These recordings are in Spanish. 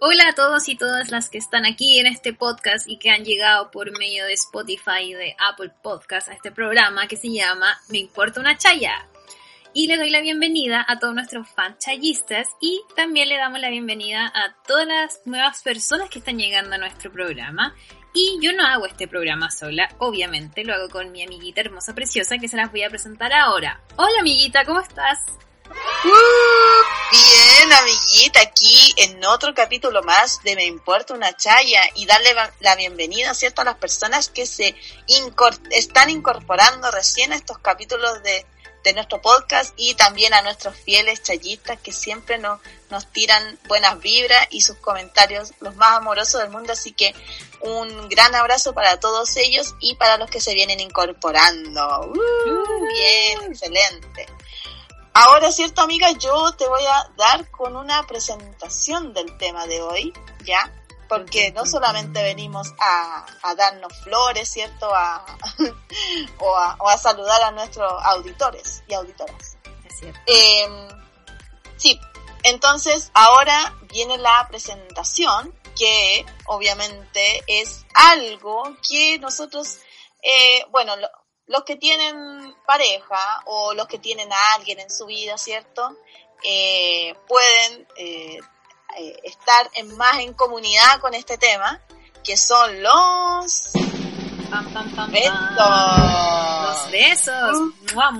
Hola a todos y todas las que están aquí en este podcast y que han llegado por medio de Spotify y de Apple Podcast a este programa que se llama Me importa una chaya. Y le doy la bienvenida a todos nuestros fans chayistas y también le damos la bienvenida a todas las nuevas personas que están llegando a nuestro programa y yo no hago este programa sola, obviamente, lo hago con mi amiguita hermosa preciosa que se las voy a presentar ahora. Hola amiguita, ¿cómo estás? Uh, bien, amiguita, aquí en otro capítulo más de Me Importa una Chaya y darle la bienvenida, ¿cierto?, a las personas que se están incorporando recién a estos capítulos de de nuestro podcast y también a nuestros fieles chayistas que siempre nos, nos tiran buenas vibras y sus comentarios los más amorosos del mundo. Así que un gran abrazo para todos ellos y para los que se vienen incorporando. Uh, bien, excelente. Ahora, cierto, amiga, yo te voy a dar con una presentación del tema de hoy, ¿ya? Porque no solamente venimos a, darnos flores, ¿cierto? A, o, a, saludar a nuestros auditores y auditoras. Es cierto. Em, sí, entonces ahora viene la presentación, que obviamente es algo que nosotros, eh, bueno, los que tienen pareja o los que tienen a alguien en su vida, ¿cierto? Eh, pueden eh, eh, estar en más en comunidad con este tema, que son los besos. Los besos. Uh.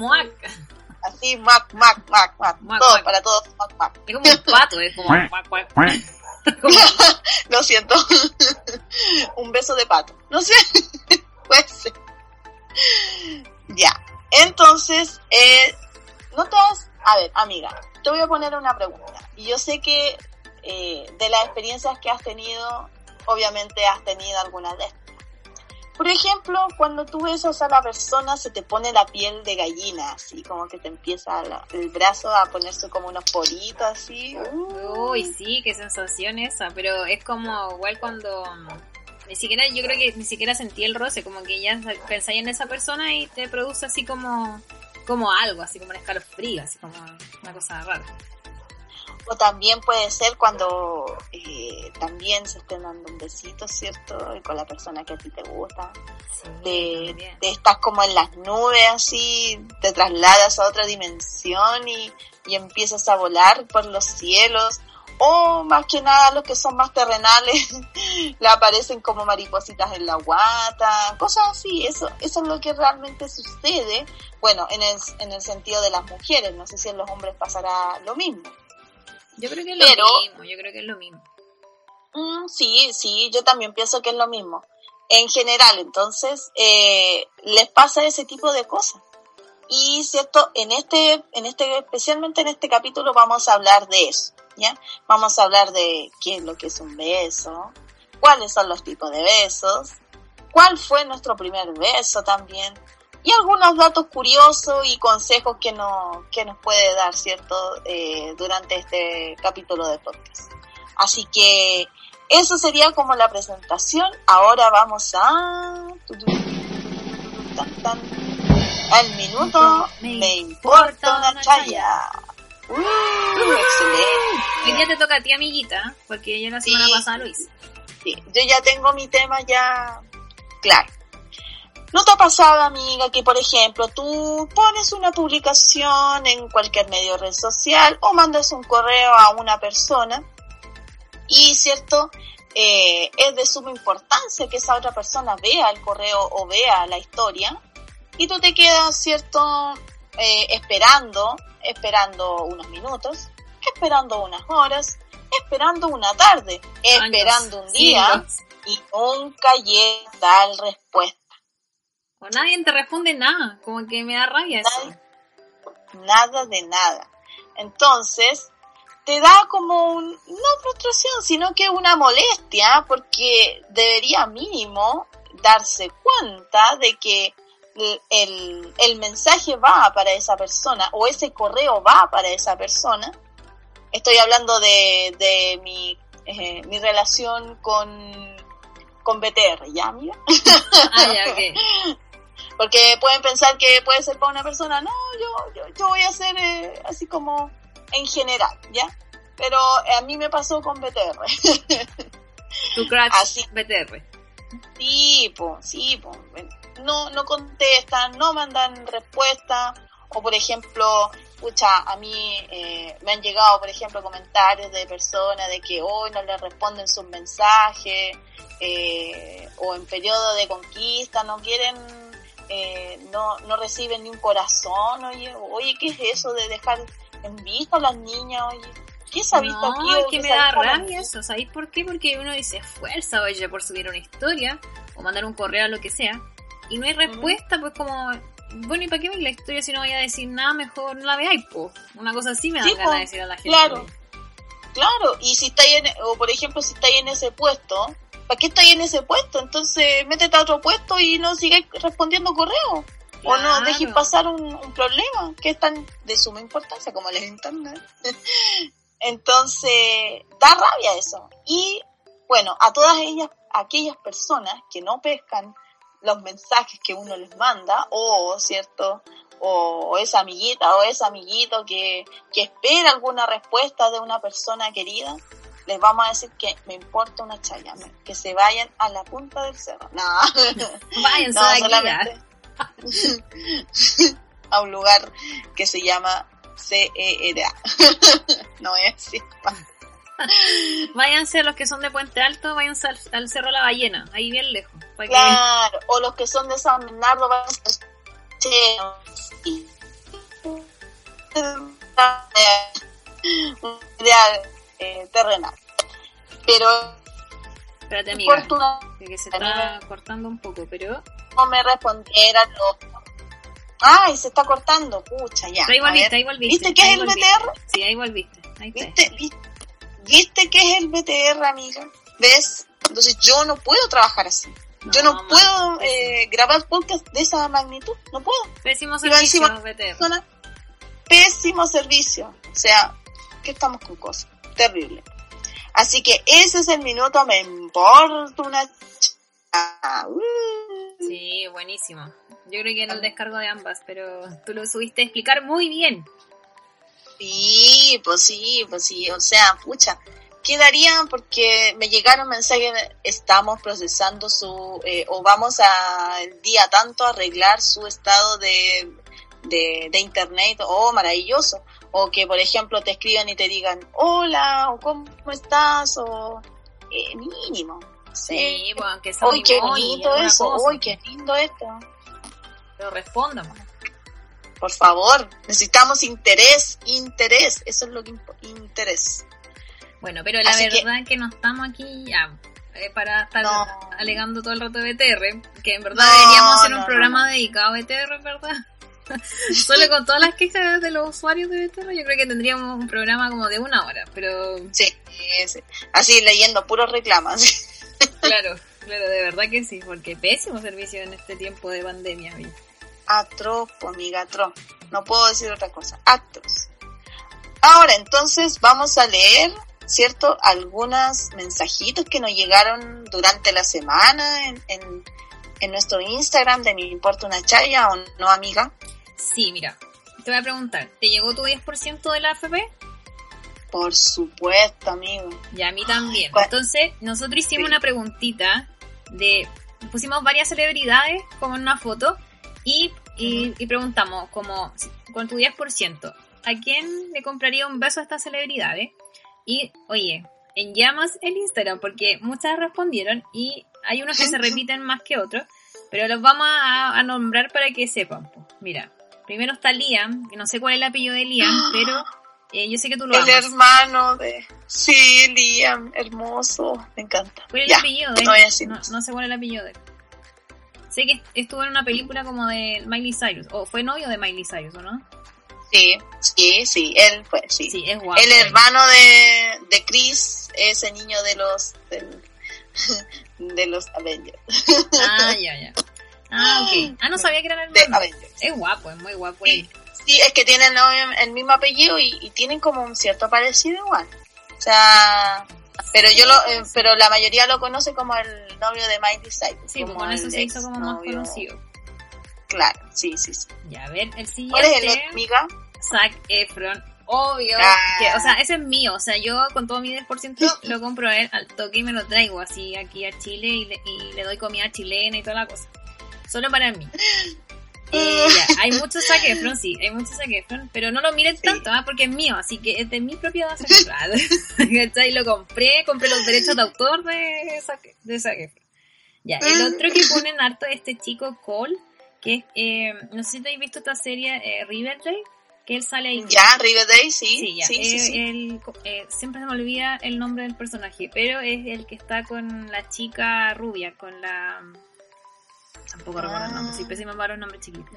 Así, muac, muac, muac, muac. Todo, para todos, muac, muac. Es como un pato, es como muac, muac. Lo siento. un beso de pato. No sé. Puede ser. Ya. Entonces, eh, no todas... A ver, amiga, te voy a poner una pregunta. Y yo sé que eh, de las experiencias que has tenido, obviamente has tenido algunas de estas. Por ejemplo, cuando tú besas a la persona se te pone la piel de gallina, así como que te empieza el brazo a ponerse como unos politos, así. Uy, sí, qué sensación esa, pero es como igual cuando ni siquiera, yo creo que ni siquiera sentí el roce, como que ya pensáis en esa persona y te produce así como, como algo, así como un escalofrío, así como una cosa rara. O también puede ser cuando eh, también se estén dando un besito, ¿cierto? Y con la persona que a ti te gusta. de, estás como en las nubes así, te trasladas a otra dimensión y, y empiezas a volar por los cielos. O más que nada los que son más terrenales le aparecen como maripositas en la guata, cosas así, eso, eso es lo que realmente sucede, bueno, en el, en el sentido de las mujeres, no sé si en los hombres pasará lo mismo. Yo creo que es lo mismo, yo creo que es lo mismo. Mm, sí, sí, yo también pienso que es lo mismo. En general, entonces, eh, les pasa ese tipo de cosas. Y cierto, en este, en este, especialmente en este capítulo vamos a hablar de eso, ¿ya? Vamos a hablar de qué es lo que es un beso, cuáles son los tipos de besos, cuál fue nuestro primer beso también, y algunos datos curiosos y consejos que, no, que nos puede dar, ¿cierto?, eh, durante este capítulo de podcast. Así que eso sería como la presentación. Ahora vamos a... Al minuto me importa una chaya. Uh, excelente. Hoy día te toca a ti, amiguita, porque yo la semana pasada lo hice. Sí, yo ya tengo mi tema ya claro. ¿No te ha pasado, amiga, que por ejemplo tú pones una publicación en cualquier medio de red social o mandas un correo a una persona y, cierto, eh, es de suma importancia que esa otra persona vea el correo o vea la historia y tú te quedas, cierto, eh, esperando, esperando unos minutos, esperando unas horas, esperando una tarde, esperando un día y nunca llega tal respuesta. O nadie te responde nada, como que me da rabia eso. Nada de nada. Entonces, te da como un, no frustración, sino que una molestia, porque debería mínimo darse cuenta de que el, el, mensaje va para esa persona o ese correo va para esa persona. Estoy hablando de, de mi, eh, mi relación con, con BTR, ¿ya, amiga? Ah, ya, Porque pueden pensar que puede ser para una persona, no, yo, yo, yo voy a hacer eh, así como en general, ¿ya? Pero a mí me pasó con BTR. Tu crash así. BTR. Sí, pues, sí, pues no, no contestan, no mandan respuesta, o por ejemplo, escucha, a mí eh, me han llegado, por ejemplo, comentarios de personas de que hoy no le responden sus mensajes, eh, o en periodo de conquista no quieren, eh, no, no reciben ni un corazón, oye, oye, ¿qué es eso de dejar en vista a las niñas, oye? ¿Qué se ha visto no, aquí? Es que me da rabia eso, ¿sabéis por qué? Porque uno dice fuerza, oye, por subir una historia, o mandar un correo o lo que sea, y no hay respuesta, pues como, bueno, ¿y para qué ver la historia si no voy a decir nada? Mejor no la veáis, pues. Una cosa así me da ganas de decir a la gente. Claro, claro, y si estáis en, o por ejemplo, si estáis en ese puesto, ¿para qué estáis en ese puesto? Entonces, métete a otro puesto y no sigáis respondiendo correo. O no dejes pasar un, problema que es tan de suma importancia como el internet. Entonces, da rabia eso. Y bueno, a todas ellas, aquellas personas que no pescan los mensajes que uno les manda, o, ¿cierto? O, esa amiguita o ese amiguito que, que espera alguna respuesta de una persona querida, les vamos a decir que me importa una chaya, que se vayan a la punta del cerro. No, vayan no, solamente a un lugar que se llama CERA. no es así. váyanse los que son de Puente Alto, váyanse al, Cerro La Ballena, ahí bien lejos. claro, o los que son de San Bernardo, váyanse ideal eh, terrenal. Pero Espérate, amiga, que se está cortando un poco, pero... No me respondieran los... Ay, se está cortando, pucha, ya. Ahí volviste, ahí volviste. ¿Viste que es el BTR? Sí, ahí volviste. Ahí ¿Viste, ¿Viste? ¿Viste qué es el BTR, amiga? ¿Ves? Entonces yo no puedo trabajar así. Yo no puedo eh, grabar podcast de esa magnitud. No puedo. Pésimo servicio, pésimo servicio. O sea, que estamos con cosas. Terrible. Así que ese es el minuto, me importa una... Sí, buenísimo. Yo creo que en el descargo de ambas, pero tú lo subiste a explicar muy bien. Sí, pues sí, pues sí, o sea, pucha, quedarían porque me llegaron mensajes, estamos procesando su, eh, o vamos a el día tanto a arreglar su estado de, de, internet, oh, maravilloso, o que por ejemplo te escriban y te digan, hola, o cómo estás, o eh, mínimo. Sí, bueno, que qué bonito eso, hoy qué lindo esto. Pero respondan por favor, necesitamos interés, interés, eso es lo que interés. Bueno, pero la verdad que... que no estamos aquí ya eh, para estar alegando todo el rato de BTR, que en verdad deberíamos hacer un programa dedicado a BTR, ¿verdad? Solo con todas las quejas de los usuarios de BTR, yo creo que tendríamos un programa como de una hora, pero... Sí, así leyendo puros reclamos. claro, claro, de verdad que sí, porque pésimo servicio en este tiempo de pandemia. ¿viste? atroz, amiga, atroz. No puedo decir otra cosa. Actos. Ahora, entonces, vamos a leer, ¿cierto? Algunos mensajitos que nos llegaron durante la semana en, en, nuestro Instagram de Me Importa una Chaya o no, amiga. Sí, mira, te voy a preguntar, ¿te llegó tu 10% de la AFP? Por supuesto, amigo. Y a mí también. Entonces, nosotros hicimos una preguntita de... Pusimos varias celebridades como en una foto y, y, preguntamos, como con tu 10%, ¿a quién le compraría un beso a esta celebridad? Eh? Y, oye, en llamas el Instagram, porque muchas respondieron y hay unos que se repiten más que otros, pero los vamos a, nombrar para que sepan. Mira, primero está Liam, que no sé cuál es el apellido de Liam, pero eh, yo sé que tú lo El hermano de... Sí, Liam, hermoso, me encanta. ¿Cuál es el apellido de él? no no sé cuál es el apellido de él. Sé que estuvo en una película como de Miley Cyrus, o fue novio de Miley Cyrus, ¿o no? Sí, sí, sí, él fue, sí. Sí, es guapo. el hermano de, de Chris, ese niño de los del- de los Avengers. Ah, ya, ya. Ah, ok. Ah, no sabía que eran De hermanos. Avengers. Es guapo, es muy guapo Sí, sí, es que tienen el, mismo apellido y, y tienen como un cierto parecido igual. O sea, pero yo lo, eh, pero la mayoría lo conoce como el novio de Miley Cyrus. Sí, como con eso se hizo como más conocido. Claro, sí, sí, sí. Ya, a ver, el ¿Cuál es el siguiente. otro, amiga? Zac Efron. Obvio. Ah. Que, o sea, ese es mío. O sea, yo con todo mi 10% lo compro él al toque y me lo traigo así aquí a Chile y le, y le doy comida chilena y toda la cosa. Solo para mí. Eh, ya, hay mucho Zac Efron, sí, hay mucho Zac Efron, pero no lo miren tanto, ¿ah? porque es mío, así que es de mi propiedad. ¿Cachai? Lo compré, compré los derechos de autor de Zac, de Zac Efron. Ya, el otro que ponen harto es este chico Cole, que es, eh, no sé si habéis visto esta serie eh, Riverdale, que él sale ahí. Ya, Riverdale, sí. Sí, ya. sí, eh, sí. él, eh, siempre se me olvida el nombre del personaje, pero es el que está con la chica rubia, con la... Tampoco recuerdo el nombre, soy pésima para los nombres chiquitos.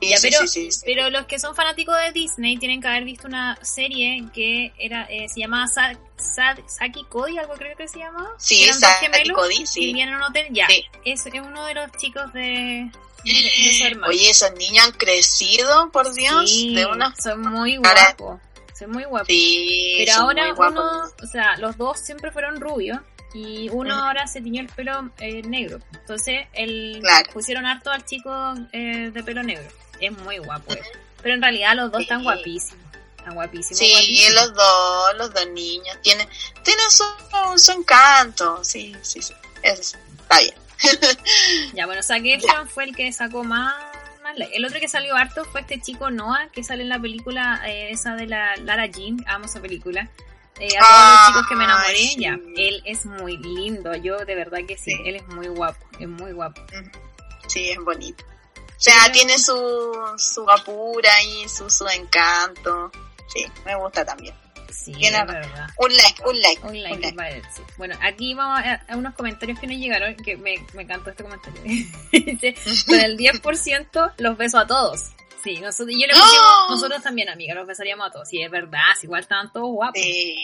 Sí, Ya, pero, pero los que son fanáticos de Disney tienen que haber visto una serie que era eh, se llamaba Sa- Sa- Saki Cody, algo creo que se llamaba. Sí, Saki Cody, sí. vivían en un hotel. Ya, es, es uno de los chicos de, Oye, esos niños han crecido, por Dios, Sí, de una... son muy guapos. Son muy guapos. Sí, Pero son ahora muy uno, o sea, los dos siempre fueron rubios y uno ahora se tiñó el pelo eh, negro. Entonces, el, Claro. pusieron harto al chico eh, de pelo negro. Es muy guapo. él. Pero en realidad los dos están guapísimos. Están guapísimos. Sí, guapísimos. los dos, los dos niños tienen, tienen su, su encanto, sí, sí, sí, eso está bien. Ya, bueno, Zac Efron fue el que sacó más. El otro que salió harto fue este chico Noah, que sale en la película eh, esa de la Lara Jean. Amo esa película. Eh, a todos los chicos que me enamoré, sí. ya. Él es muy lindo. Yo de verdad que sí. Sí. Él es muy guapo. Es muy guapo. Sí, es bonito. O sea, Sí. tiene su, su guapura y su, su encanto. Sí, me gusta también. Sí, verdad. Un like, un like, Un un like like. para él, sí. Bueno, aquí vamos a, a unos comentarios que nos llegaron, que me, me encantó este comentario. Con el 10% los beso a todos. Sí, nosotros, y yo le ¡No! pusimos, nosotros también, amiga, los besaríamos a todos. Sí, es verdad, si igual estaban todos guapos. Sí,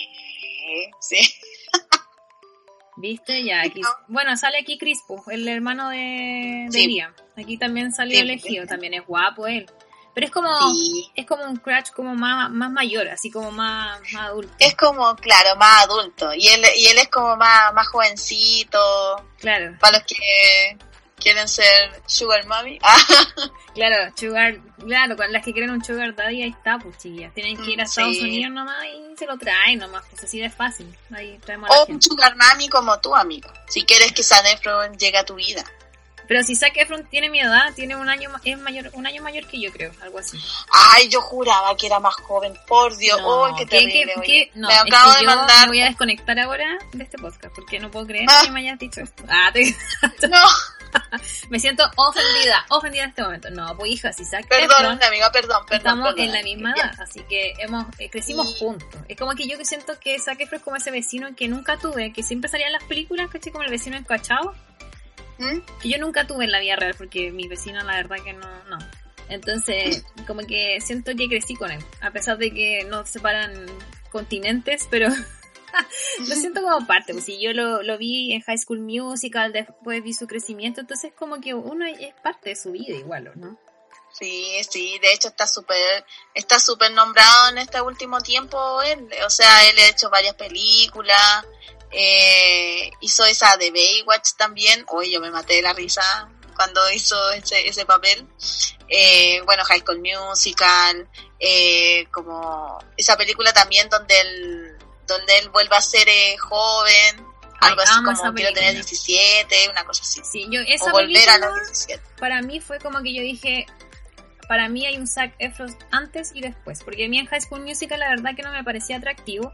sí. ¿Viste? Ya, aquí. No. Bueno, sale aquí Crispo, el hermano de, de Sí. Aquí también salió Sí, elegido, sí. también es guapo él. Pero es como, Sí. es como un crush como más, más mayor, así como más, más adulto. Es como, claro, más adulto. Y él, y él es como más, más jovencito. Claro, Para los que quieren ser Sugar Mommy. Ah, claro, sugar, claro, con las que quieren un sugar daddy, ahí está, pues chiquillas. Tienen que ir a Mm, Estados sí. Unidos nomás y se lo traen nomás, pues así de fácil. Ahí traemos a la o un gente. Sugar Mami como tú, amigo. Si quieres que Zac Efron llegue a tu vida. Pero si Zac Efron tiene mi edad, tiene un año, es mayor, un año mayor que yo creo, algo así. Ay, yo juraba que era más joven. Por Dios. No, ¡Ay, qué ¿qué- terrible! oye. qué? No, Me es acabo que de yo mandar. me voy a desconectar ahora de este podcast porque no puedo creer Ah. que me hayas dicho esto. Ah, te- No, me siento ofendida, ofendida en este momento. No, pues hija, si Zac perdón, Efron, amiga, perdón, perdón. estamos perdón. en la misma edad, así que hemos eh, crecimos Sí. juntos. Es como que yo que siento que Zac Efron es como ese vecino que nunca tuve, que siempre salía en las películas, ¿cachai? Como el vecino encachado, ¿Mm? yo nunca tuve en la vida real porque mi vecino la verdad que no, no. Entonces, como que siento que crecí con él, a pesar de que nos separan continentes, pero lo siento como parte, pues si yo lo, lo vi en High School Musical, después vi su crecimiento, entonces como que uno es parte de su vida igual, ¿o ¿no? Sí, sí, de hecho está súper está súper nombrado en este último tiempo él, o sea, él ha hecho varias películas, eh, hizo esa de Baywatch también, hoy yo me maté de la risa cuando hizo ese, ese papel, eh, bueno, High School Musical, eh, como esa película también donde él, donde él vuelve a ser eh, joven, Ay, algo así como quiero tener película. 17, una cosa así, Sí, yo esa o volver a los 17. para mí fue como que yo dije, para mí hay un Zac Efron antes y después, porque a mí en High School Musical la verdad que no me parecía atractivo,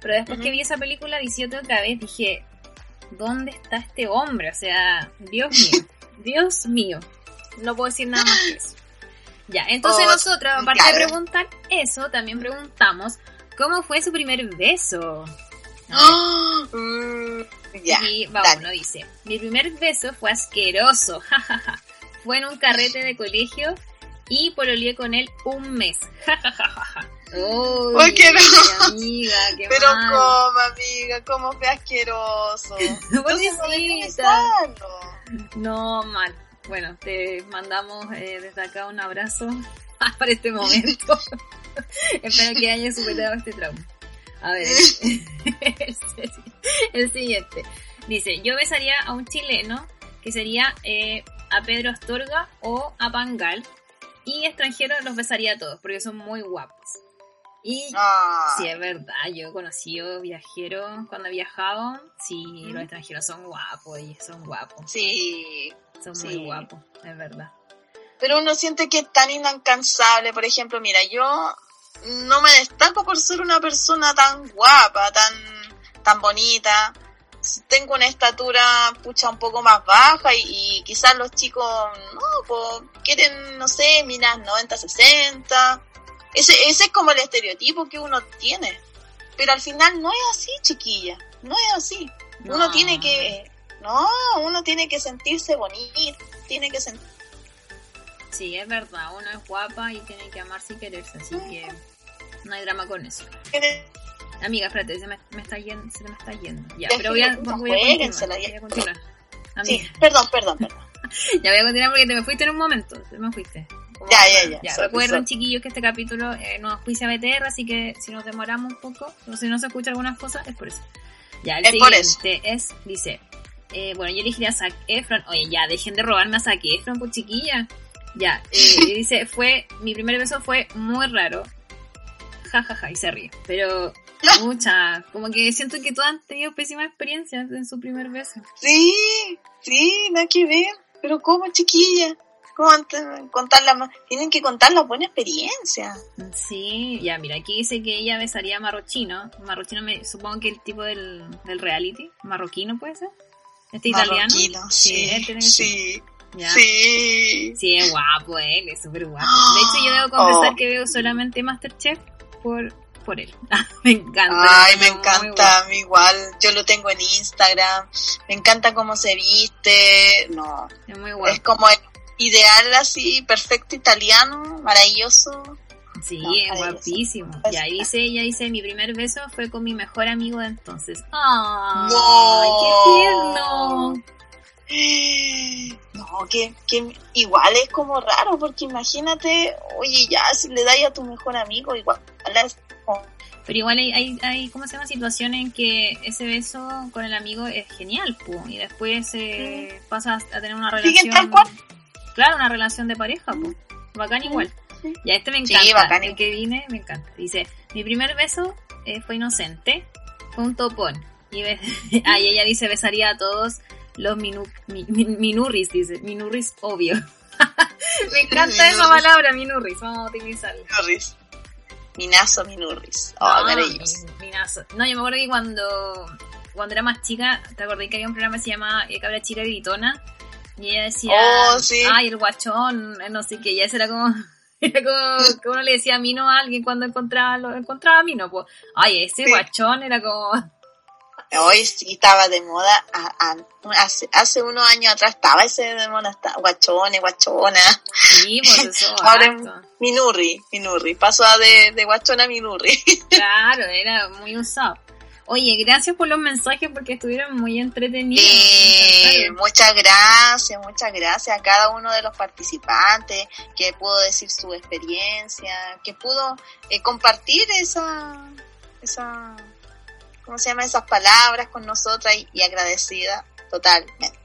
pero después que vi esa película 17 otra vez dije, ¿dónde está este hombre? O sea, Dios mío, Dios mío, no puedo decir nada más que eso. Ya, entonces Oh, nosotros, aparte de preguntar eso, también preguntamos, ¿cómo fue su primer beso? Mm. Y va dale. uno, dice, mi primer beso fue asqueroso, jajaja. Fue en un carrete de colegio y pololeé con él un mes, jajajaja. Uy, qué no. amiga, qué Pero mal. cómo, amiga, cómo fue asqueroso. Entonces. No, mal. Bueno, te mandamos eh, desde acá un abrazo para este momento. Espero que hayas superado este trauma. A ver, el, el siguiente. Dice, yo besaría a un chileno, que sería eh, a Pedro Astorga o a Pangal, y extranjeros los besaría a todos, porque son muy guapos. Y Ah, Sí, es verdad. Yo he conocido viajeros cuando he viajado. Sí, los extranjeros son guapos y son guapos. sí. Son Sí. muy guapos, es verdad. Pero uno siente que es tan inalcanzable. Por ejemplo, mira, yo no me destaco por ser una persona tan guapa, tan, tan bonita. Tengo una estatura pucha un poco más baja y, y quizás los chicos, no, pues quieren, no sé, miras 90, 60. Ese, ese es como el estereotipo que uno tiene. Pero al final no es así, chiquilla. No es así. Uno No. tiene que, no, uno tiene que sentirse bonito, tiene que sentir Sí, es verdad. Uno es guapa y tiene que amarse y quererse, así que no hay drama con eso. Amiga, espérate, se me, me está yendo, se me está yendo. Ya, pero voy a, voy a continuar. juéguensela, Voy ya. a continuar. Sí, perdón, perdón, perdón. ya voy a continuar porque te me fuiste en un momento. Te me fuiste. Como- Ya, ya, ya. Ya, recuerden, sorry. chiquillos, que este capítulo eh, nos juicia BTR, así que si nos demoramos un poco, o si no se escucha algunas cosas, es por eso. Ya, el Es por siguiente es, dice, eh, bueno, yo elegiría a Zac Efron. Oye, ya, dejen de robarme a Zac Efron, pues chiquilla. Ya, eh, dice, fue, mi primer beso fue muy raro. Ja, ja, ja, y se ríe. Pero, mucha, como que siento que todas han tenido pésimas experiencias en su primer beso. Sí, sí, nada que ver. Pero ¿cómo, chiquilla? ¿Cómo ant- contar la ma- Tienen que contar la buena experiencia. Sí, ya, mira, aquí dice que ella besaría a Marrochino. Marrochino, me, supongo que el tipo del, del reality. Marroquino puede ser. Este italiano. Marroquino, sí, sí, Ya. sí. Sí, es guapo él, es súper guapo. De hecho, yo debo confesar Oh. que veo solamente Masterchef por, por él. me encanta. Ay, es me encanta, a mí igual. Yo lo tengo en Instagram. Me encanta cómo se viste. No, Es muy es guapo. como el ideal así, perfecto italiano, maravilloso. Sí, No, guapísimo. Ya, dice, ella dice, mi primer beso fue con mi mejor amigo de entonces. ¡Ay, No. qué tierno! No, que, que igual es como raro, porque imagínate, oye, ya si le dais a tu mejor amigo, igual es como- Pero igual hay, hay, hay, ¿cómo se llama? Situaciones en que ese beso con el amigo es genial, pu, y después eh, pasas a tener una relación... Claro, una relación de pareja, pu. Bacán igual. sí. Ya, este me Sí, encanta. bacán el que vine, me encanta. Dice, mi primer beso eh, fue inocente, fue un topón. Y, ah, y ella dice, besaría a todos los minu mi- mi- minurris, dice, minurris obvio. me encanta esa palabra, minurris, vamos a utilizarla. Minurris. Minazo Minurris. Oh, Ah, maravilloso. mi- minazo. No, yo me acuerdo que cuando, cuando era más chica, te acordé que había un programa que se llama eh, Cabra Chica Gritona. Y ella decía, Oh, sí. ay, el guachón, no sé qué, y eso era como, era como que uno le decía mino a alguien cuando encontraba, lo encontraba mino, pues, ay, ese Sí. guachón era como, Hoy sí estaba de moda. a- a- hace, hace unos años atrás estaba ese de moda. está- Guachones, guachona. sí, pues eso, Ahora. Minurri, Minurri. Pasó a de, de guachona a Minurri. claro, era muy usado. Oye, gracias por los mensajes porque estuvieron muy entretenidos. encantaron. muchas gracias, muchas gracias a cada uno de los participantes que pudo decir su experiencia, que pudo eh, compartir esa, esa, ¿cómo se llama? Esas palabras con nosotras y, y agradecida totalmente.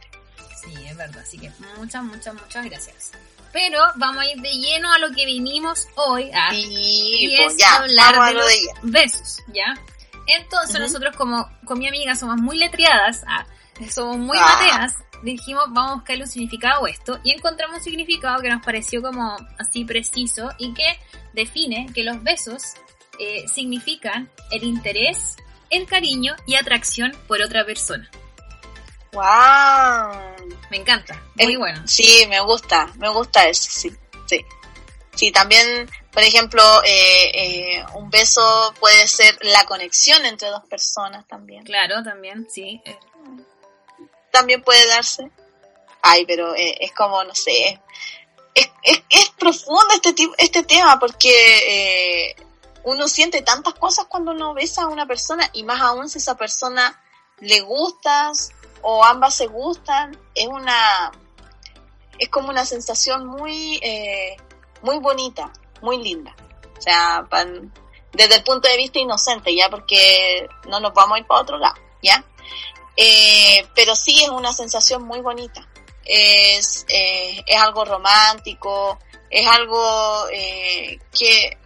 Sí, es verdad. Así que muchas, muchas, muchas gracias. Pero vamos a ir de lleno a lo que vinimos hoy. Ah, Sí, y pues es ya, hablar vamos a de lo los de besos, ¿ya? Entonces nosotros como con mi amiga somos muy letreadas, ah, somos muy Ah. mateas, dijimos vamos a buscarle un significado a esto y encontramos un significado que nos pareció como así preciso y que define que los besos eh, significan el interés, el cariño y atracción por otra persona. ¡Wow! Me encanta, muy bueno. Sí, me gusta, me gusta eso, sí, sí. Sí, también Por ejemplo, eh, eh, un beso puede ser la conexión entre dos personas también. Claro, también, sí. También puede darse. Ay, pero eh, es como, no sé, es, es, es profundo este, tipo, este tema porque eh, uno siente tantas cosas cuando uno besa a una persona y más aún si esa persona le gustas o ambas se gustan, es una, es como una sensación muy, eh, muy bonita, muy linda. O sea, pan- desde el punto de vista inocente, ya, porque no nos vamos a ir para otro lado, ya. Eh, pero sí es una sensación muy bonita. Es, eh, es algo romántico, es algo eh, que,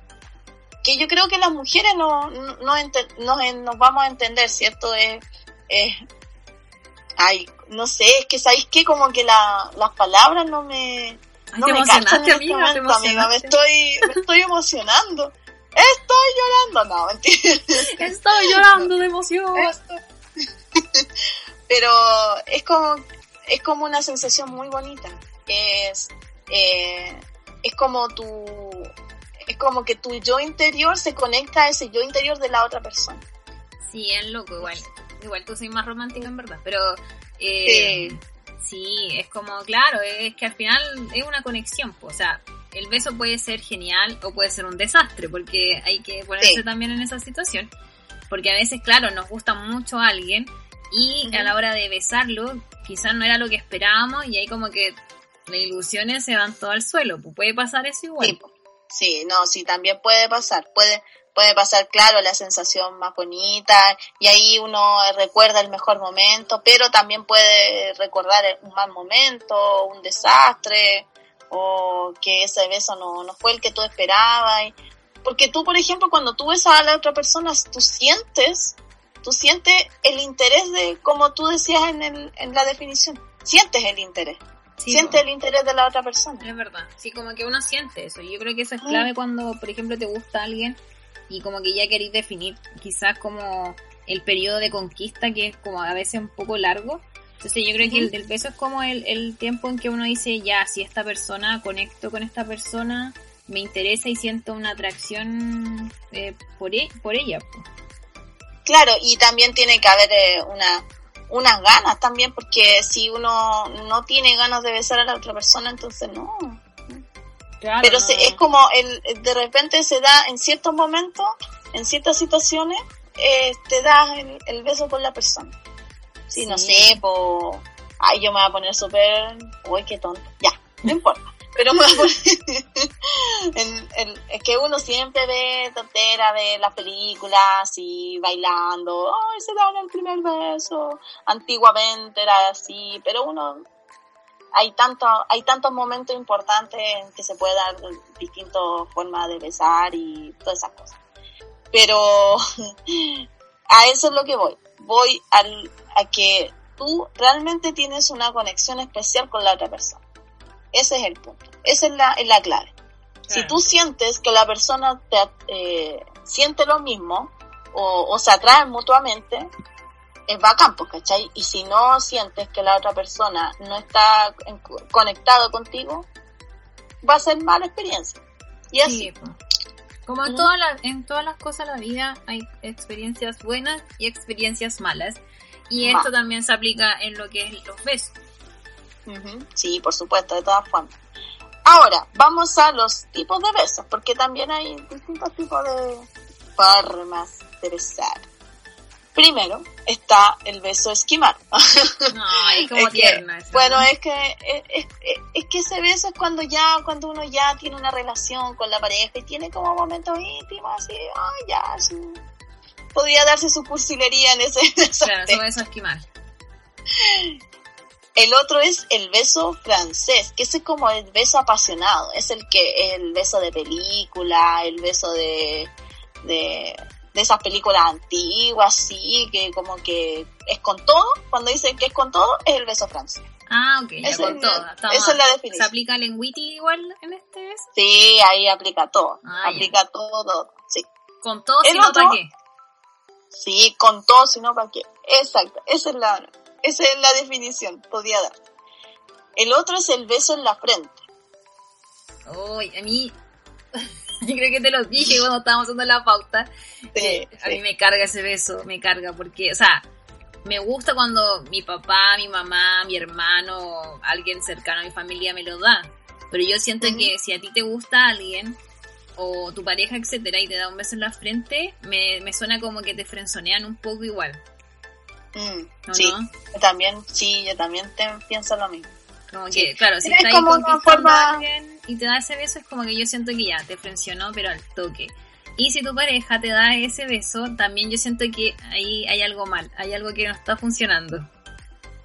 que yo creo que las mujeres no, no, ente- nos, nos vamos a entender, ¿cierto? Es, es, ay, no sé, es que sabéis que como que la, las palabras no me, no te me emocionaste, amiga, te momento, amiga, me estoy, me estoy emocionando. Estoy llorando, no, mentira. Estoy llorando de emoción. Pero es como, es como una sensación muy bonita. Es, eh, es como tu, es como que tu yo interior se conecta a ese yo interior de la otra persona. Sí, es loco, igual. Igual tú soy más romántica en verdad, pero eh, Sí. Sí, es como, claro, es que al final es una conexión, pues, o sea, el beso puede ser genial o puede ser un desastre, porque hay que ponerse Sí. también en esa situación, porque a veces, claro, nos gusta mucho a alguien y a la hora de besarlo, quizás no era lo que esperábamos y ahí como que las ilusiones se van todo al suelo, pues puede pasar eso igual. Sí, sí, no, sí, también puede pasar. Puede, puede pasar, claro, la sensación más bonita y ahí uno recuerda el mejor momento, pero también puede recordar un mal momento, un desastre o que ese beso no, no fue el que tú esperabas. Porque tú, por ejemplo, cuando tú besas a la otra persona, tú sientes, tú sientes el interés de, como tú decías en, el, en la definición, sientes el interés, Sí, el interés de la otra persona. Es verdad, sí, como que uno siente eso. Yo creo que eso es Mm. clave cuando, por ejemplo, te gusta alguien y como que ya queréis definir quizás como el periodo de conquista que es como a veces un poco largo. Entonces yo creo que el del beso es como el, el tiempo en que uno dice, ya, si esta persona, conecto con esta persona, me interesa y siento una atracción eh, por, e- por ella. Claro, y también tiene que haber eh, una, unas ganas también, porque si uno no tiene ganas de besar a la otra persona, entonces no. Claro, Pero se- es como el, de repente se da en ciertos momentos, en ciertas situaciones, eh, te das el, el beso con la persona. Si no Sí. sé, po, ay, yo me voy a poner súper, uy, qué tonto, ya, no importa. Pero me voy a poner, es que uno siempre ve tontera, ve las películas y bailando, ay, se dan el primer beso, antiguamente era así, pero uno, hay tanto, hay tantos momentos importantes en que se puede dar distintas formas de besar y todas esas cosas. Pero a eso es lo que voy. Voy al, a que tú realmente tienes una conexión especial con la otra persona. Ese es el punto. Esa es la, es la clave. Si Claro. tú sientes que la persona te, eh, siente lo mismo o, o se atraen mutuamente, es bacán, pues, ¿cachai? Y si no sientes que la otra persona no está en- conectado contigo, va a ser mala experiencia. Y así. Sí. Como en, Ujú. todas las, en todas las cosas de la vida hay experiencias buenas y experiencias malas. Y Va. esto también se aplica en lo que es los besos. Sí, por supuesto, de todas formas. Ahora, vamos a los tipos de besos, porque también hay distintos tipos de formas de besar. Primero está el beso esquimal. Ay, como Es que, tierna. esa, bueno, ¿no? es que es, es- es que ese beso es cuando ya, cuando uno ya tiene una relación con la pareja y tiene como momentos íntimos, así, ay, ya, sí. podría darse su cursilería en ese, en Claro, eso beso esquimal. El otro es el beso francés, que ese es como el beso apasionado, es el que el beso de película, el beso de de, de esas películas antiguas, sí, que como que es con todo, cuando dicen que es con todo, es el beso francés. Ah, ok, ya con es todo. Esa es la definición. ¿Se aplica lengüiti igual en este beso? Sí, ahí aplica todo, Ah, ya. aplica todo, todo, sí. Con todo, El si no, otro- ¿para qué? Sí, con todo, si no, ¿para qué? Exacto, esa es la, esa es la definición, podría dar. El otro es el beso en la frente. Uy, a mí Yo creo que te lo dije cuando estábamos haciendo la pauta. Sí, Eh, A sí. mí me carga ese beso, me carga, porque, o sea, me gusta cuando mi papá, mi mamá, mi hermano, alguien cercano a mi familia me lo da. Pero yo siento que si a ti te gusta alguien, o tu pareja, etcétera, y te da un beso en la frente, me, me suena como que te frenzonean un poco igual, Mm, ¿no? sí, no? yo también, sí, yo también te pienso lo mismo. Como Sí. que, claro, si Es estás conquistando forma- a alguien y te da ese beso, es como que yo siento que ya, te frencionó, pero al toque. Y si tu pareja te da ese beso, también yo siento que ahí hay algo mal, hay algo que no está funcionando.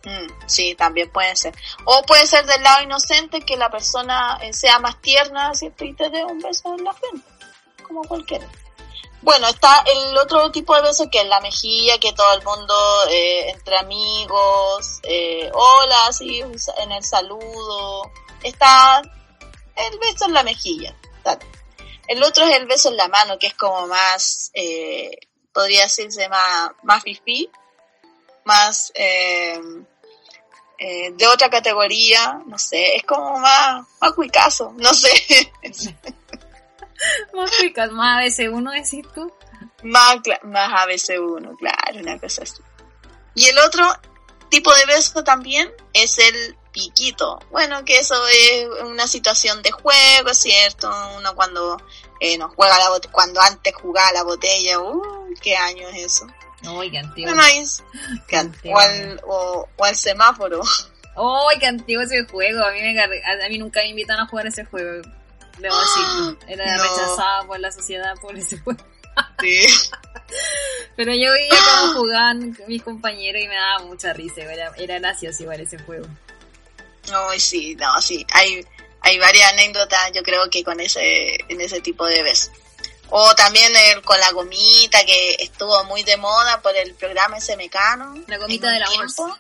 Mm, sí, también puede ser. O puede ser del lado inocente que la persona eh, sea más tierna, ¿cierto? Y te dé un beso en la frente, como cualquiera. Bueno, está el otro tipo de beso que es la mejilla, que todo el mundo, eh, entre amigos, eh, hola, así, en el saludo. Está el beso en la mejilla. El otro es el beso en la mano, que es como más, eh, podría decirse más, más fifí, más, eh, eh, de otra categoría, no sé, es como más, más cuicazo, no sé, Más ricas, más a veces uno decís tú. más, más ABC1, claro, una cosa así. Y el otro tipo de beso también es el piquito. Bueno, que eso es una situación de juego, ¿cierto? Uno cuando eh, juega la bote- cuando antes jugaba la botella, uh, qué año es eso. Uy, qué antiguo. Bueno, es- Qué o, antiguo. al, o, o al semáforo. Uy, qué antiguo ese juego. A mí, me a mí nunca me invitan a jugar ese juego. Debo decirlo. Era No. rechazada por la sociedad por ese juego. Sí. Pero yo veía cómo jugaban mis compañeros y me daba mucha risa. Era, era gracioso igual ese juego. Ay, sí, no, sí. Hay, hay varias anécdotas, yo creo que con ese, en ese tipo de besos. O también el, con la gomita, que estuvo muy de moda por el programa ese mecano. La gomita del amor. tiempo.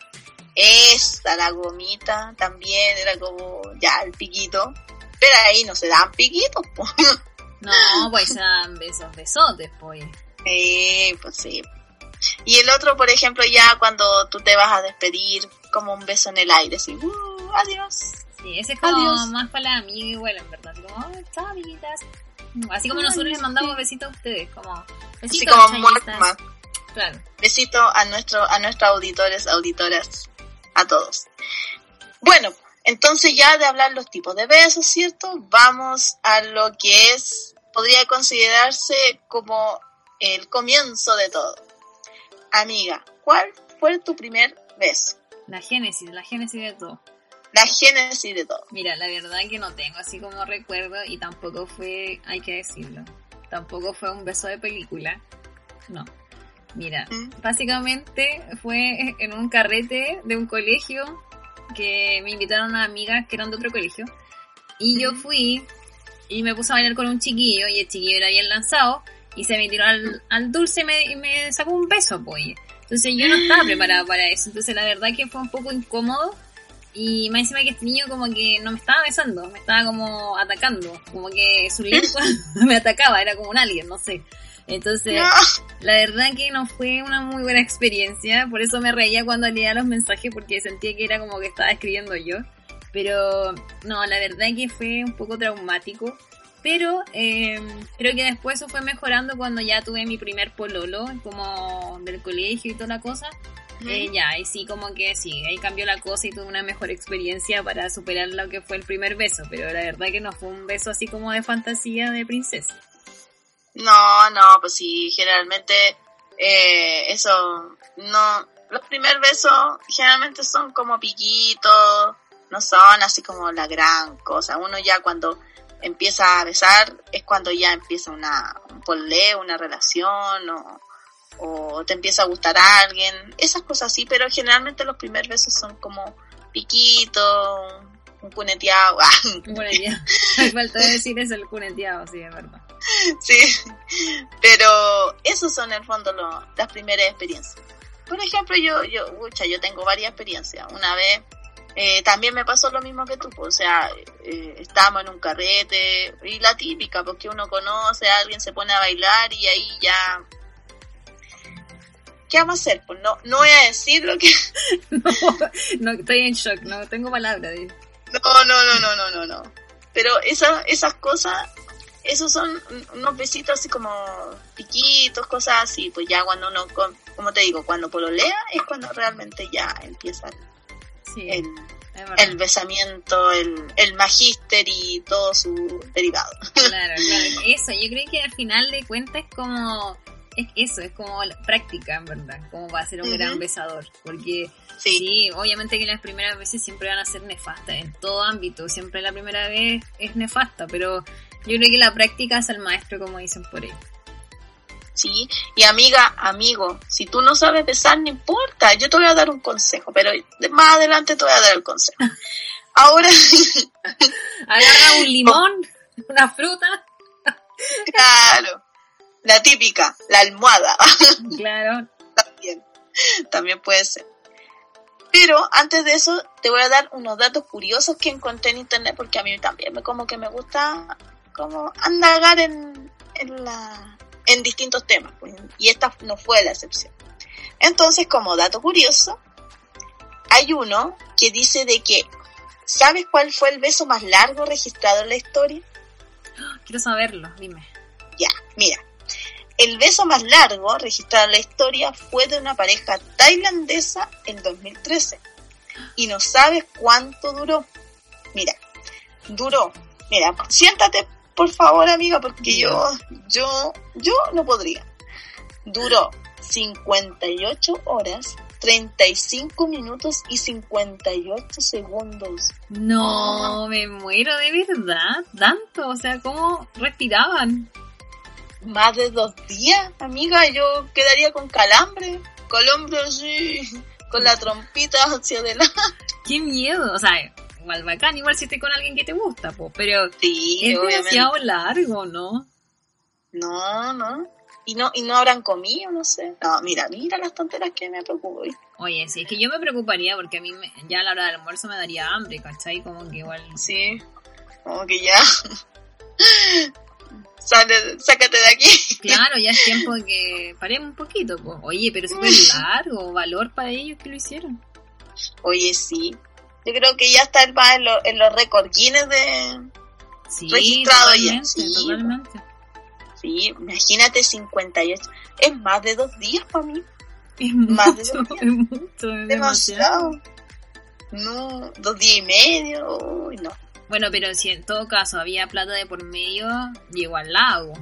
Esta, la gomita, también era como ya el piquito. Pero ahí no se dan piquitos, pues. No, pues se dan besos, besotes, pues. Sí, pues sí. Y el otro, por ejemplo, ya cuando tú te vas a despedir, como un beso en el aire, así, uh, adiós. Sí, ese es como Adiós. más para la amiga igual, en verdad. Así como, "Oh, chao, amiguitas. Así como nosotros les mandamos besitos a ustedes, como Así besitos, como chayitas. muerma. Claro. Besito a nuestro, a nuestros auditores, auditoras, a todos. Bueno, entonces ya de hablar los tipos de besos, ¿cierto? Vamos a lo que es, podría considerarse como el comienzo de todo. Amiga, ¿cuál fue tu primer beso? La génesis, la génesis de todo. La génesis de todo. Mira, la verdad que no tengo así como recuerdo y tampoco fue, hay que decirlo, tampoco fue un beso de película. No. Mira, ¿Mm? básicamente fue en un carrete de un colegio que me invitaron unas amigas que eran de otro colegio y yo fui y me puse a bailar con un chiquillo y el chiquillo era bien lanzado y se me tiró al, al dulce y me, y me sacó un beso, pues. Entonces yo no estaba preparada para eso, entonces la verdad que fue un poco incómodo y más encima que este niño como que no me estaba besando, me estaba como atacando, como que su lengua me atacaba, era como un alien, no sé. Entonces, No. la verdad que no fue una muy buena experiencia, por eso me reía cuando leía los mensajes porque sentía que era como que estaba escribiendo yo. Pero no, la verdad que fue un poco traumático. Pero eh, creo que después eso fue mejorando cuando ya tuve mi primer pololo, como del colegio y toda la cosa. Eh, ya, ahí sí, como que sí, ahí cambió la cosa y tuve una mejor experiencia para superar lo que fue el primer beso. Pero la verdad que no fue un beso así como de fantasía de princesa. No, no, pues sí, generalmente eh, eso, no, los primeros besos generalmente son como piquitos, no son así como la gran cosa. Uno ya cuando empieza a besar es cuando ya empieza una, un poleo, una relación o, o te empieza a gustar a alguien, esas cosas sí, pero generalmente los primeros besos son como piquitos, un cuneteado, ah, ya, me falta decir eso, el cuneteado, sí, es verdad. Sí, pero esos son en el fondo lo- las primeras experiencias. Por ejemplo, yo, yo, ucha, yo tengo varias experiencias. Una vez eh, también me pasó lo mismo que tú, pues, o sea, eh, estábamos en un carrete y la típica, porque uno conoce a alguien, se pone a bailar y ahí ya... ¿Qué vamos a hacer? Pues no, no voy a decir lo que... No, no, estoy en shock, no tengo palabras. No, no, no, no, no, no, no. Pero esas, esas cosas esos son unos besitos así como piquitos, cosas así. Pues ya cuando uno, como te digo, cuando pololea es cuando realmente ya empieza el, el besamiento, el, el magíster y todo su derivado. Claro, claro. Eso, yo creo que al final de cuentas es como es eso, es como la práctica, en verdad, como va a ser un gran besador. Porque sí. obviamente que las primeras veces siempre van a ser nefastas, en todo ámbito, siempre la primera vez es nefasta, pero yo creo que la práctica es el maestro, como dicen por ahí. Sí, y amiga, amigo, si tú no sabes besar, no importa, yo te voy a dar un consejo, pero más adelante te voy a dar el consejo. Ahora... Agarra un limón, una fruta. Claro la típica, la almohada. Claro. también, también puede ser. Pero antes de eso te voy a dar unos datos curiosos que encontré en internet porque a mí también me como que me gusta como andagar en, en, la, en distintos temas pues, y esta no fue la excepción. Entonces, como dato curioso, hay uno que dice de que ¿sabes cuál fue el beso más largo registrado en la historia? Quiero saberlo, dime. Ya, mira, el beso más largo registrado en la historia fue de una pareja tailandesa en 2013. Y no sabes cuánto duró. Mira, duró. Mira, siéntate por favor, amiga, porque yo, yo, yo no podría. Duró 58 horas, 35 minutos y 58 segundos. No, me muero de verdad. Tanto, o sea, ¿cómo respiraban? más de dos días, amiga, yo quedaría con calambre, con el hombro así, con la trompita hacia adelante. Qué miedo, o sea, igual bacán, igual si estés con alguien que te gusta, pues, pero sí, es demasiado largo, ¿no? No, no. Y no, y no habrán comido, no sé. No, mira, mira las tonteras que me preocupo. Oye, sí, es que yo me preocuparía porque a mí ya a la hora del almuerzo me daría hambre, ¿cachai? Como que igual... Sí, como que ya... sácate de aquí. Claro, ya es tiempo de que paremos un poquito. Oye, pero es súper largo, valor para ellos que lo hicieron. Oye, sí. Yo creo que ya está el más en, en los récords Guinness de sí, registrado ya. Sí, totalmente. Sí, imagínate 58. Es más de dos días para mí. Es más de dos días. Es mucho, es demasiado. demasiado. No, dos días y medio. Uy, no. Bueno, pero si en todo caso había plata de por medio, llegó al lago.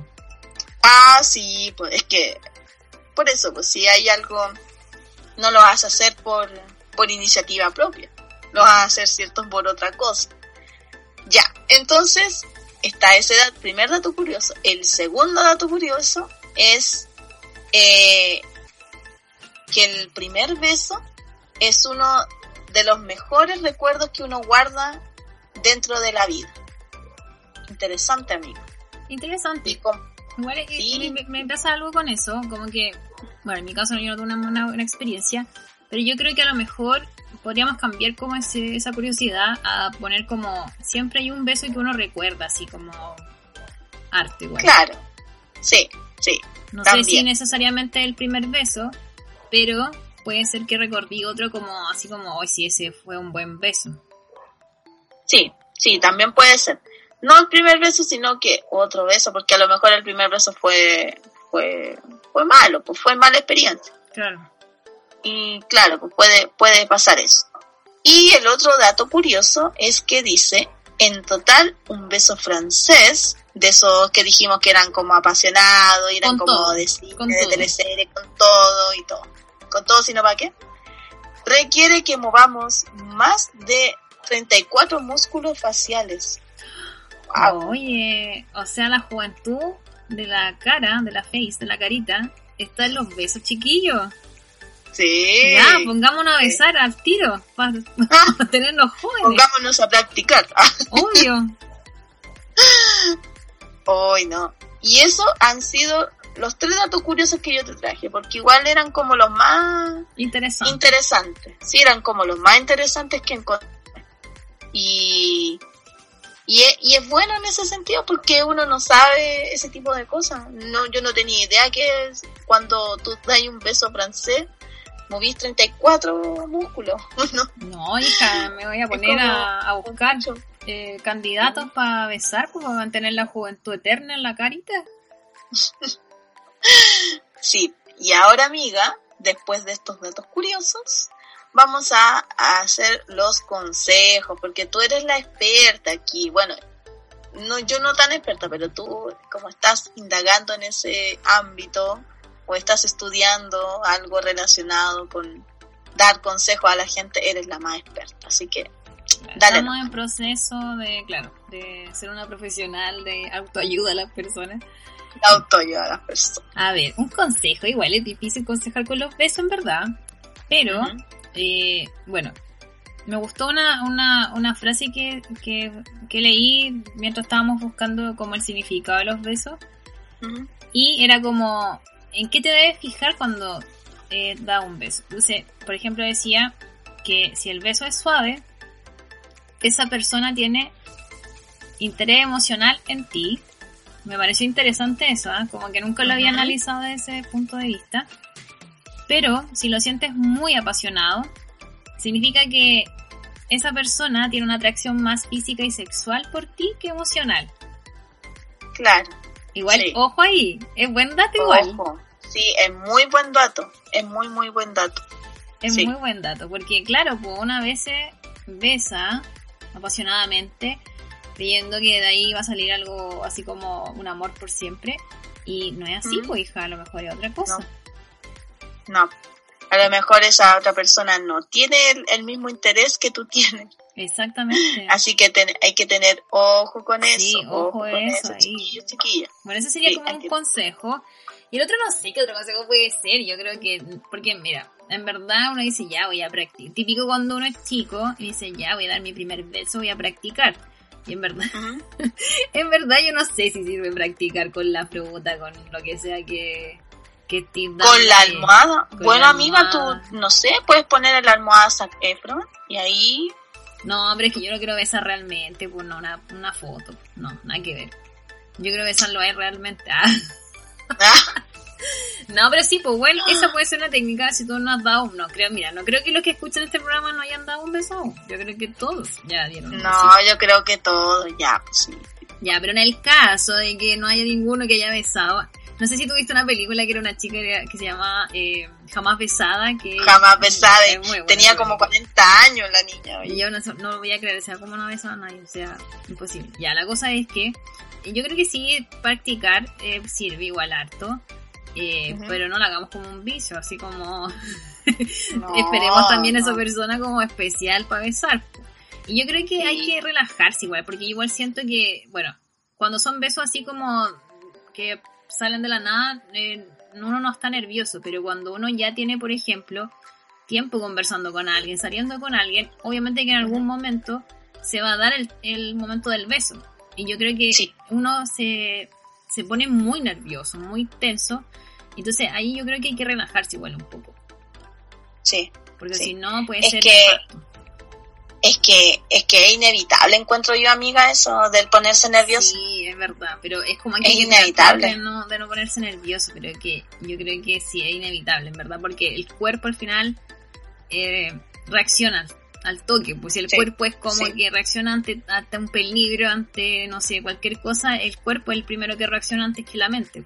Ah, sí, pues es que por eso, pues si hay algo, no lo vas a hacer por, por iniciativa propia, lo vas a hacer cierto por otra cosa. Ya, entonces está ese primer dato curioso. El segundo dato curioso es eh, que el primer beso es uno de los mejores recuerdos que uno guarda dentro de la vida. Interesante, amigo. Interesante. Igual me, pasa algo con eso, como que, bueno, en mi caso yo no tuve una buena experiencia, pero yo creo que a lo mejor podríamos cambiar como ese, esa curiosidad a poner como, siempre hay un beso que uno recuerda, así como arte igual. Claro, sí, sí. No sé si necesariamente el primer beso, pero puede ser que recordí otro como, así como, hoy sí, ese fue un buen beso. Sí, sí, también puede ser. No el primer beso, sino que otro beso, porque a lo mejor el primer beso fue, fue, fue malo, pues fue mala experiencia. Claro. Y claro, pues puede, puede pasar eso. Y el otro dato curioso es que dice, en total, un beso francés, de esos que dijimos que eran como apasionados, y eran como de cine, de teleserie, con todo y todo. Con todo, sino para qué. Requiere que movamos más de 34 músculos faciales. Oye, o sea, la juventud de la cara, de la face, de la carita, está en los besos chiquillos. Sí. Ya, pongámonos a besar al tiro para, tenernos jóvenes. Pongámonos a practicar. Obvio. Hoy no. Y eso han sido los tres datos curiosos que yo te traje, porque igual eran como los más interesantes. interesantes. Sí, eran como los más interesantes que encontré. Y, y, es, y es bueno en ese sentido porque uno no sabe ese tipo de cosas. No, yo no tenía idea que cuando tú das un beso francés, movís 34 músculos. no, no hija, me voy a poner a, buscar. eh, candidatos para besar, pues para mantener la juventud eterna en la carita. Sí, y ahora amiga, después de estos datos curiosos, vamos a, a hacer los consejos, porque tú eres la experta aquí. Bueno, no, yo no tan experta, pero tú como estás indagando en ese ámbito o estás estudiando algo relacionado con dar consejos a la gente, eres la más experta. Así que dale. Estamos en proceso de, claro, de ser una profesional de autoayuda a las personas. Autoayuda a las personas. A ver, un consejo, igual es difícil aconsejar con los besos en verdad, pero eh, bueno, me gustó una, una, una frase que, que, que leí mientras estábamos buscando como el significado de los besos y era como, ¿en qué te debes fijar cuando eh, da un beso? Entonces, por ejemplo, decía que si el beso es suave, esa persona tiene interés emocional en ti. Me pareció interesante eso, ¿ah? como que nunca lo había analizado desde ese punto de vista. Pero si lo sientes muy apasionado, significa que esa persona tiene una atracción más física y sexual por ti que emocional. Claro. Igual, Sí. ojo ahí, es buen dato igual. Ojo. Sí, es muy buen dato. Es muy, muy buen dato. Es Sí. muy buen dato, porque claro, pues una vez se besa apasionadamente, creyendo que de ahí va a salir algo así como un amor por siempre, y no es así, pues hija, a lo mejor es otra cosa. No. A lo mejor esa otra persona no tiene el, el mismo interés que tú tienes. Exactamente. Así que ten- hay que tener ojo con eso. Sí, ojo con eso chiquillos, chiquillas. Bueno, ese sería Sí, como un que- consejo. Y el otro no sé qué otro consejo puede ser. Yo creo que, porque mira, en verdad uno dice ya voy a practicar. Típico cuando uno es chico y dice ya voy a dar mi primer beso, voy a practicar. Y en verdad, en verdad yo no sé si sirve practicar con la fruta, con lo que sea que, que estés Con la almohada. Con bueno, la amiga, almohada. tú, no sé, puedes poner en la almohada Zac Efron y ahí. No, pero es que yo no quiero besar realmente, pues no, una, una foto. No, nada que ver. Yo quiero besarlo a él realmente. Ah. No, pero sí, pues bueno, esa puede ser una técnica si tú no has dado, no creo, mira, no creo que los que escuchan este programa no hayan dado un beso aún. Yo creo que todos ya dieron un besito. no, yo creo que todo, ya, pues sí. Ya, pero en el caso de que no haya ninguno que haya besado, no sé si tuviste una película que era una chica que se llamaba eh, Jamás Besada, que Jamás besada. es muy buena Tenía como película. 40 años la niña. Y oye. yo no, no lo voy a creer, o sea, como no ha besado a nadie, o sea, imposible. Ya, la cosa es que yo creo que sí, practicar eh, sirve igual harto, eh, pero no lo hagamos como un vicio, así como No, esperemos también a esa persona como especial para besar. Y yo creo que Sí. hay que relajarse igual, porque igual siento que, bueno, cuando son besos así como que salen de la nada, eh, uno no está nervioso, pero cuando uno ya tiene, por ejemplo, tiempo conversando con alguien, saliendo con alguien, obviamente que en algún momento se va a dar el, el momento del beso. Y yo creo que Sí. uno se, se pone muy nervioso, muy tenso. Entonces ahí yo creo que hay que relajarse igual un poco. Sí. Porque Sí. si no puede Es ser que-. Es que, es que es inevitable, encuentro yo, amiga, eso del ponerse nervioso. Sí, es verdad, pero es como Es que hay que inevitable. de no, de no ponerse nervioso, pero que yo creo que sí es inevitable, en verdad, porque el cuerpo al final eh, reacciona al, al toque, pues si el Sí, cuerpo es como sí. que reacciona ante, ante un peligro, ante, no sé, cualquier cosa, el cuerpo es el primero que reacciona antes que la mente.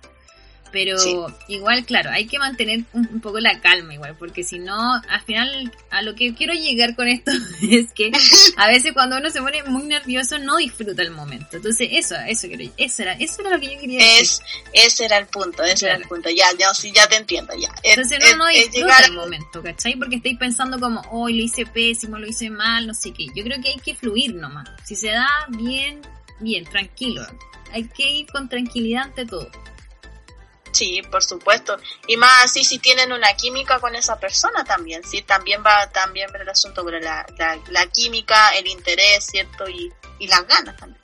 Pero Sí. igual, claro, hay que mantener un, un poco la calma igual, porque si no, al final, a lo que quiero llegar con esto es que a veces cuando uno se pone muy nervioso no disfruta el momento. Entonces, eso, eso quiero, eso era, eso era lo que yo quería decir. Es, ese era el punto, ese era el punto. Ya, ya, sí, ya te entiendo, ya. Es- Entonces es- no, no es disfruta llegar- el momento, ¿cachai? Porque estáis pensando como, hoy lo hice pésimo, lo hice mal, no sé qué. Yo creo que hay que fluir nomás. Si se da bien, bien, tranquilo. Hay que ir con tranquilidad ante todo. Sí, por supuesto. Y más así si tienen una química con esa persona también, sí, también va también ver el asunto, pero la, la, la química, el interés, ¿cierto? Y, y las ganas también.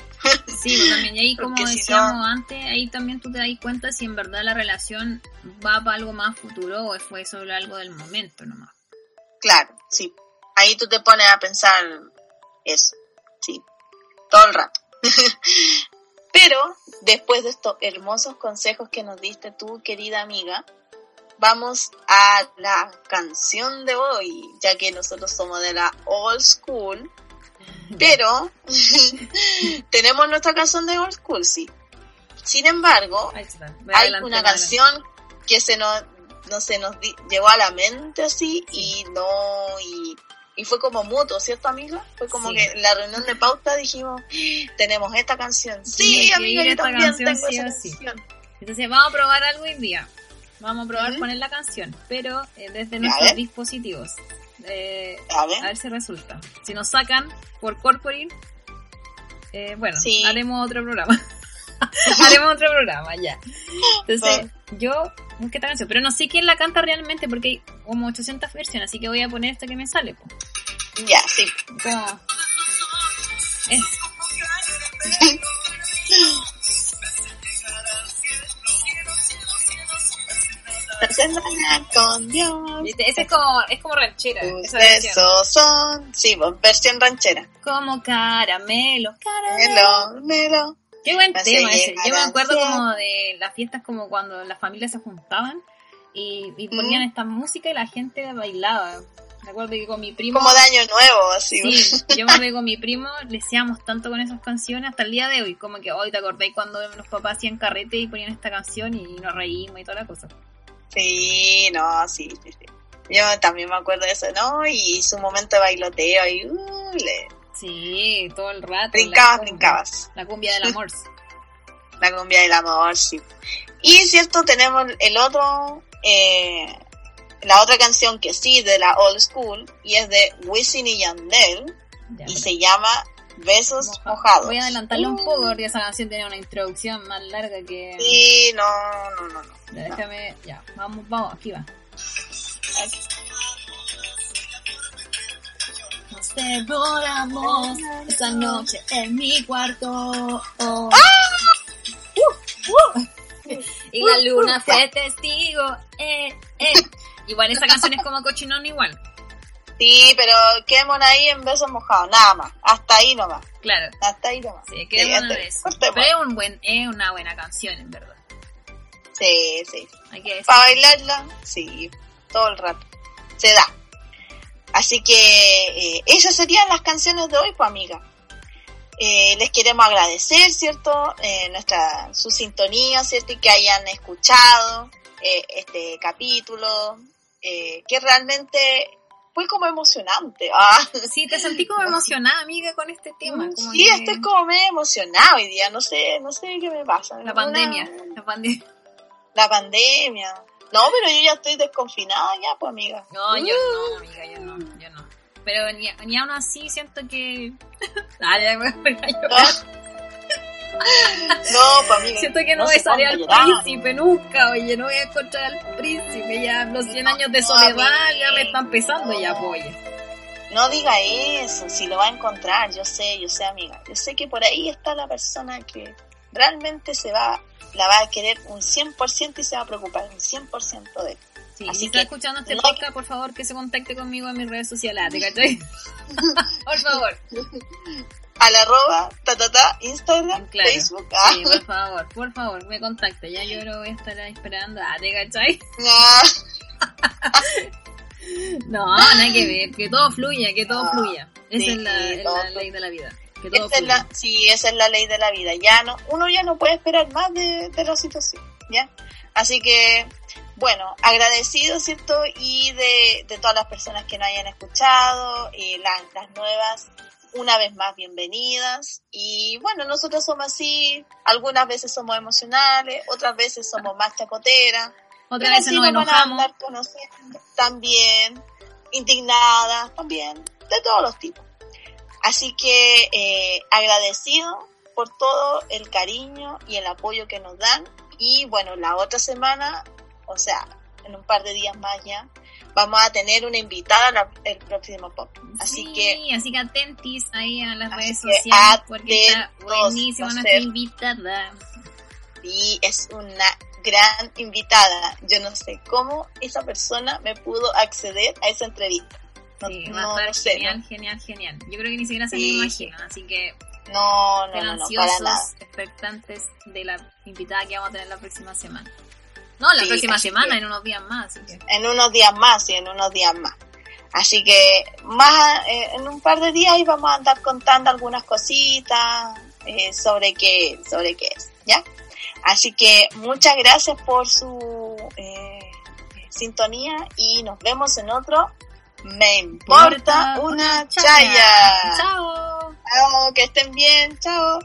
Sí, también, y ahí como Porque si decíamos no- antes, ahí también tú te das cuenta si en verdad la relación va para algo más futuro o fue solo algo del momento nomás. Claro, sí. Ahí tú te pones a pensar eso, sí, todo el rato. Pero después de estos hermosos consejos que nos diste tú, querida amiga, vamos a la canción de hoy, ya que nosotros somos de la old school. Pero tenemos nuestra canción de Old School, sí. Sin embargo, está. Hay una canción que se nos, no se nos di- llegó a la mente así y no, y, y fue como mutuo, ¿cierto amiga? Fue como Sí. que en la reunión de pauta dijimos, tenemos esta canción. Sí, amiga, yo también canción tengo sí esa canción. Entonces vamos a probar algo hoy día. Vamos a probar Ujú. poner la canción, pero eh, desde nuestros ver. dispositivos. Eh, A a ver. ver si resulta. Si nos sacan por corporate, eh, bueno, haremos otro programa. haremos otro programa, ya. Entonces, yo busqué esta canción, pero no sé quién la canta realmente porque hay como 800 versiones, así que voy a poner esta que me sale. po. Ya, sí. Como... Es. con Dios. Ese es como, es como ranchera. Tus besos son, sí, versión ranchera. Como caramelo, caramelo. Melo, melo. Qué buen tema ese. Yo me acuerdo como de las fiestas como cuando las familias se juntaban y, y ponían Mm. esta música y la gente bailaba. Me acuerdo que con mi primo... Como de año nuevo, así. Sí, yo me acuerdo que con mi primo le hacíamos tanto con esas canciones hasta el día de hoy. Como que hoy te acordáis cuando los papás hacían carrete y ponían esta canción y nos reímos y toda la cosa. Sí, no, sí, sí, sí. Yo también me acuerdo de eso, ¿no? Y su momento de bailoteo y uh, le Sí, todo el rato. brincabas, la brincabas. La cumbia del amor. La cumbia del amor, sí. Y cierto, tenemos el otro, eh, la otra canción que sí, de la old school, y es de Wisin y Yandel, Ya, y se llama Besos Moja- Mojados. Voy a adelantarle un Uh, poco porque esa canción tiene una introducción más larga que... Sí, no, no, no, no. Ya, déjame, ya, vamos, vamos, aquí va. Nos devoramos esa noche en mi cuarto. Oh. Uh, uh. Y la luna fue testigo. Eh, eh. Igual esa canción es como cochinón igual. Sí, pero quedémonos ahí en Besos Mojados, nada más. Hasta ahí nomás. Claro. Hasta ahí nomás. Sí, que Sí, es una este-. Pero es, un buen, es una buena canción, en verdad. Sí, sí. Hay que decir. Para bailarla, sí, todo el rato. Se da. Así que eh, esas serían las canciones de hoy, pues amiga. Eh, les queremos agradecer, ¿cierto? Eh, nuestra, su sintonía, ¿cierto? Y que hayan escuchado eh, este capítulo, eh, que realmente fue como emocionante. Ah, Sí, te sentí como emocionada, amiga, con este tema. como sí, que- estoy como medio emocionada hoy día, no sé, no sé qué me pasa. La Una- pandemia. La pandemia. la pandemia. No, pero yo ya estoy desconfinada ya, pues amiga. No, yo no, amiga, yo no, yo no. Pero ni, ni aún así siento que... Dale, me voy a llorar. No, pues amiga. Siento que no, sale ponga al príncipe nunca, oye, no voy a encontrar al príncipe, ya los 100 años de No, soledad ya me están pesando ya, No. pues, oye. No diga eso, si lo va a encontrar, yo sé, yo sé, amiga. Yo sé que por ahí está la persona que realmente se va, la va a querer un 100% y se va a preocupar un 100% de él. Sí, Así si está que, escuchando este no- podcast, por favor, que se contacte conmigo en mis redes sociales, ¿te cachai? por favor. Al arroba, ta, ta, ta, Instagram, Claro. Facebook. Ah, Sí, por favor, por favor, me contacte. Ya yo lo voy a estar esperando. Ah, ¿te cachai? ah, No, nada que ver. Que todo fluya, que todo No, fluya. Esa sí, es la, es ley de la vida. Que todo esa es la, sí, esa es la ley de la vida. Ya no, uno ya no puede esperar más de, de la situación, ¿ya? Así que, bueno, agradecido, ¿cierto? Y de, de todas las personas que nos hayan escuchado, y las, las nuevas, una vez más bienvenidas. Y bueno, nosotros somos así, algunas veces somos emocionales, otras veces somos más chacoteras. Otra pero vez así nos enojamos. también, indignadas también, de todos los tipos. Así que eh, agradecido por todo el cariño y el apoyo que nos dan. Y bueno, la otra semana, o sea, en un par de días más ya, vamos a tener una invitada la- el próximo pop. Así Sí, que así que atentis ahí a las redes sociales porque está buenísima nuestra invitada. sí, es una gran invitada. Yo no sé cómo esa persona me pudo acceder a esa entrevista genial, genial, genial. Yo creo que ni siquiera se sí. lo así que no, no, ansiosos, para expectantes de la invitada que vamos a tener la próxima semana. No, la próxima semana, en unos días más. En unos días más, sí, en unos días más. Así que más eh, en un par de días ahí vamos a andar contando algunas cositas eh, sobre qué sobre qué es, ¿ya? Así que muchas gracias por su eh, sintonía y nos vemos en otro me importa una chaya. Chao. Chao, que estén bien. Chao.